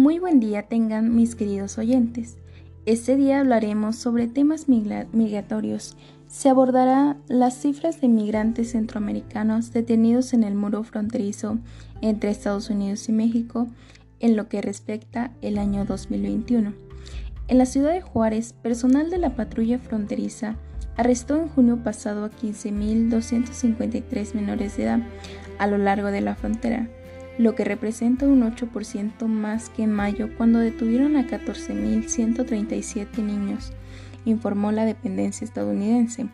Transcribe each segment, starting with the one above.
Muy buen día tengan mis queridos oyentes. Este día hablaremos sobre temas migratorios. Se abordará las cifras de migrantes centroamericanos detenidos en el muro fronterizo entre Estados Unidos y México en lo que respecta el año 2021. En la ciudad de Juárez, personal de la patrulla fronteriza arrestó en junio pasado a 15.253 menores de edad a lo largo de la frontera lo que representa un 8% más que en mayo cuando detuvieron a 14.137 niños, informó la dependencia estadounidense.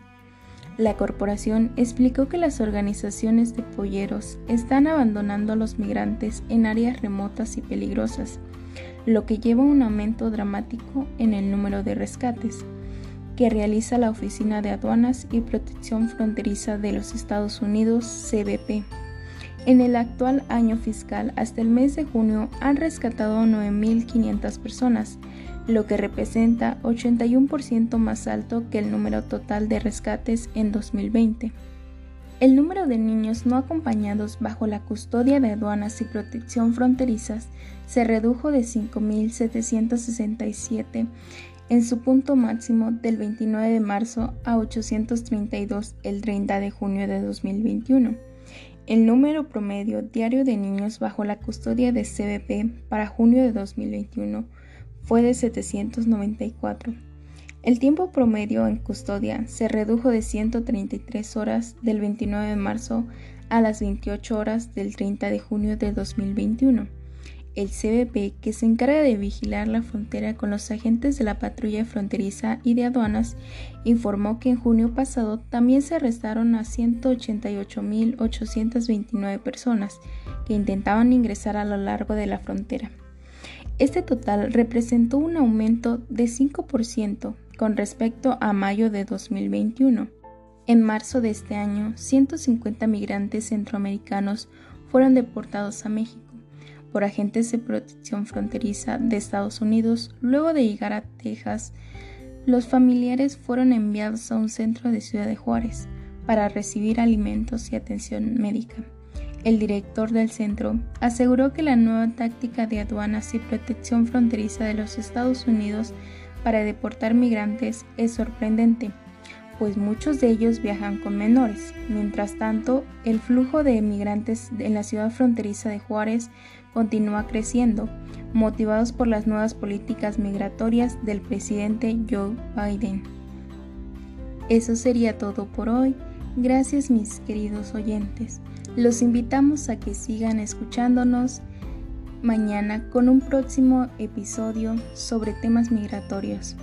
La corporación explicó que las organizaciones de polleros están abandonando a los migrantes en áreas remotas y peligrosas, lo que lleva a un aumento dramático en el número de rescates que realiza la Oficina de Aduanas y Protección Fronteriza de los Estados Unidos, CBP. En el actual año fiscal, hasta el mes de junio, han rescatado 9.500 personas, lo que representa 81% más alto que el número total de rescates en 2020. El número de niños no acompañados bajo la custodia de aduanas y protección fronterizas se redujo de 5.767 en su punto máximo del 29 de marzo a 832 el 30 de junio de 2021. El número promedio diario de niños bajo la custodia de CBP para junio de 2021 fue de 794. El tiempo promedio en custodia se redujo de 133 horas del 29 de marzo a las 28 horas del 30 de junio de 2021. El CBP, que se encarga de vigilar la frontera con los agentes de la patrulla fronteriza y de aduanas, informó que en junio pasado también se arrestaron a 188.829 personas que intentaban ingresar a lo largo de la frontera. Este total representó un aumento de 5% con respecto a mayo de 2021. En marzo de este año, 150 migrantes centroamericanos fueron deportados a México por agentes de protección fronteriza de Estados Unidos. Luego de llegar a Texas, los familiares fueron enviados a un centro de Ciudad de Juárez para recibir alimentos y atención médica. El director del centro aseguró que la nueva táctica de aduanas y protección fronteriza de los Estados Unidos para deportar migrantes es sorprendente, pues muchos de ellos viajan con menores. Mientras tanto, el flujo de migrantes en la ciudad fronteriza de Juárez continúa creciendo, motivados por las nuevas políticas migratorias del presidente Joe Biden. Eso sería todo por hoy. Gracias mis queridos oyentes. Los invitamos a que sigan escuchándonos mañana con un próximo episodio sobre temas migratorios.